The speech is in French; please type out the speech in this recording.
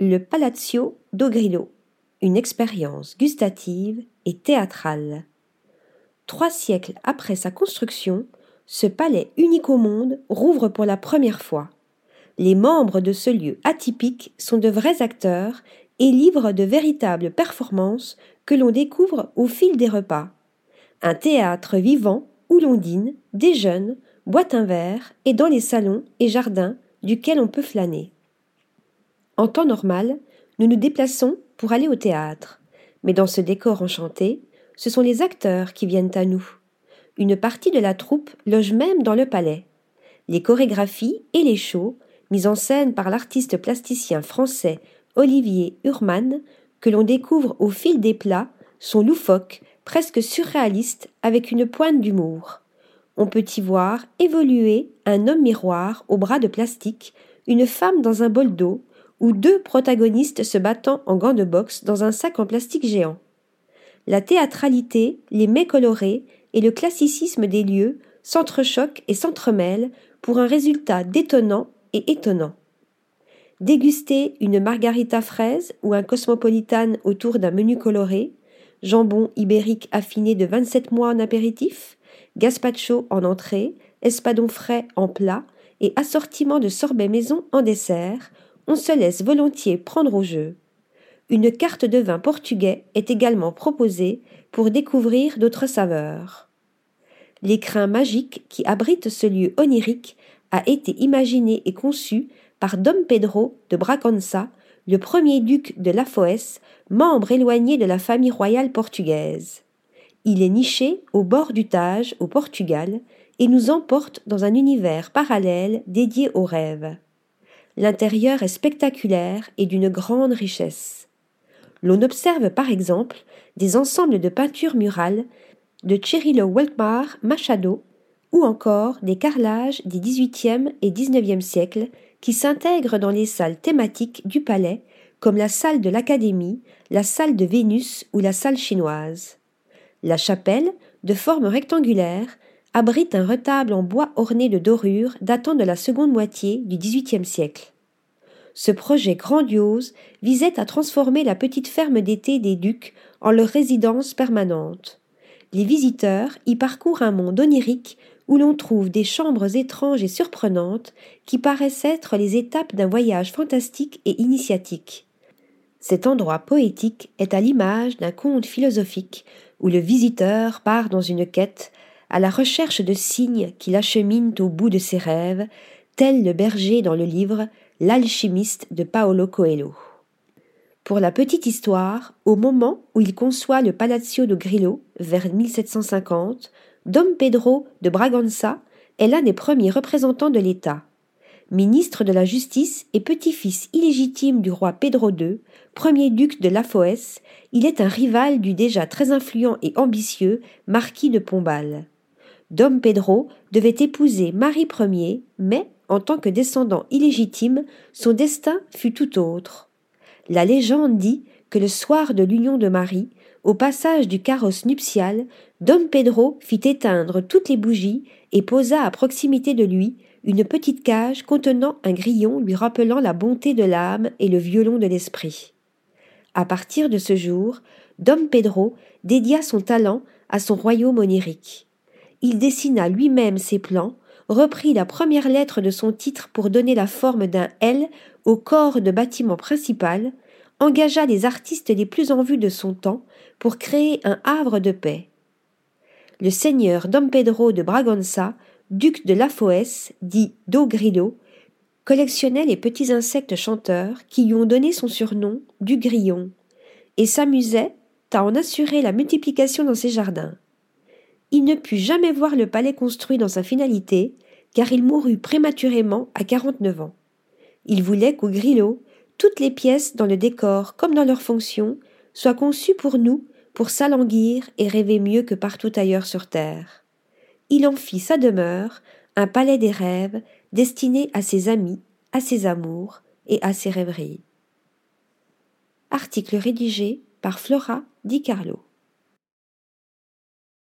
le Palazzo d'Ogrillo, une expérience gustative et théâtrale. Trois siècles après sa construction, ce palais unique au monde rouvre pour la première fois. Les membres de ce lieu atypique sont de vrais acteurs et livrent de véritables performances que l'on découvre au fil des repas. Un théâtre vivant où l'on dîne, déjeune, boit un verre et dans les salons et jardins duquel on peut flâner. En temps normal, nous nous déplaçons pour aller au théâtre, mais dans ce décor enchanté, ce sont les acteurs qui viennent à nous. Une partie de la troupe loge même dans le palais. Les chorégraphies et les shows, mises en scène par l'artiste plasticien français Olivier Urman, que l'on découvre au fil des plats, sont loufoques, presque surréalistes, avec une pointe d'humour. On peut y voir évoluer un homme miroir au bras de plastique, une femme dans un bol d'eau, ou deux protagonistes se battant en gants de boxe dans un sac en plastique géant. La théâtralité, les mets colorés et le classicisme des lieux s'entrechoquent et s'entremêlent pour un résultat détonnant et étonnant. Déguster une margarita fraise ou un cosmopolitane autour d'un menu coloré, jambon ibérique affiné de 27 mois en apéritif, gazpacho en entrée, espadon frais en plat et assortiment de sorbet maison en dessert, on se laisse volontiers prendre au jeu. Une carte de vin portugais est également proposée pour découvrir d'autres saveurs. L'écrin magique qui abrite ce lieu onirique a été imaginé et conçu par Dom Pedro de Bragança, le premier duc de Lafoès, membre éloigné de la famille royale portugaise. Il est niché au bord du Tage, au Portugal, et nous emporte dans un univers parallèle dédié aux rêves. L'intérieur est spectaculaire et d'une grande richesse. L'on observe par exemple des ensembles de peintures murales de Cirilo Weltmar Machado ou encore des carrelages des XVIIIe et XIXe siècles qui s'intègrent dans les salles thématiques du palais comme la salle de l'Académie, la salle de Vénus ou la salle chinoise. La chapelle, de forme rectangulaire, abrite un retable en bois orné de dorures datant de la seconde moitié du XVIIIe siècle. Ce projet grandiose visait à transformer la petite ferme d'été des Ducs en leur résidence permanente. Les visiteurs y parcourent un monde onirique où l'on trouve des chambres étranges et surprenantes qui paraissent être les étapes d'un voyage fantastique et initiatique. Cet endroit poétique est à l'image d'un conte philosophique où le visiteur part dans une quête à la recherche de signes qui l'acheminent au bout de ses rêves, tel le berger dans le livre L'alchimiste de Paolo Coelho. Pour la petite histoire, au moment où il conçoit le Palazzo de Grillo, vers 1750, Dom Pedro de Bragança est l'un des premiers représentants de l'État. Ministre de la Justice et petit-fils illégitime du roi Pedro II, premier duc de Lafoès, il est un rival du déjà très influent et ambitieux marquis de Pombal. Dom Pedro devait épouser Marie Ier, mais, en tant que descendant illégitime, son destin fut tout autre. La légende dit que le soir de l'union de Marie, au passage du carrosse nuptial, Dom Pedro fit éteindre toutes les bougies et posa à proximité de lui une petite cage contenant un grillon lui rappelant la bonté de l'âme et le violon de l'esprit. À partir de ce jour, Dom Pedro dédia son talent à son royaume onirique il dessina lui-même ses plans, reprit la première lettre de son titre pour donner la forme d'un L au corps de bâtiment principal, engagea les artistes les plus en vue de son temps pour créer un havre de paix. Le seigneur Dom Pedro de Bragança, duc de Lafoès, dit Do Grillo, collectionnait les petits insectes chanteurs qui lui ont donné son surnom du grillon, et s'amusait à en assurer la multiplication dans ses jardins il ne put jamais voir le palais construit dans sa finalité, car il mourut prématurément à quarante-neuf ans. Il voulait qu'au Grillo, toutes les pièces dans le décor comme dans leur fonction soient conçues pour nous, pour s'alanguir et rêver mieux que partout ailleurs sur terre. Il en fit sa demeure, un palais des rêves, destiné à ses amis, à ses amours et à ses rêveries. Article rédigé par Flora Di Carlo.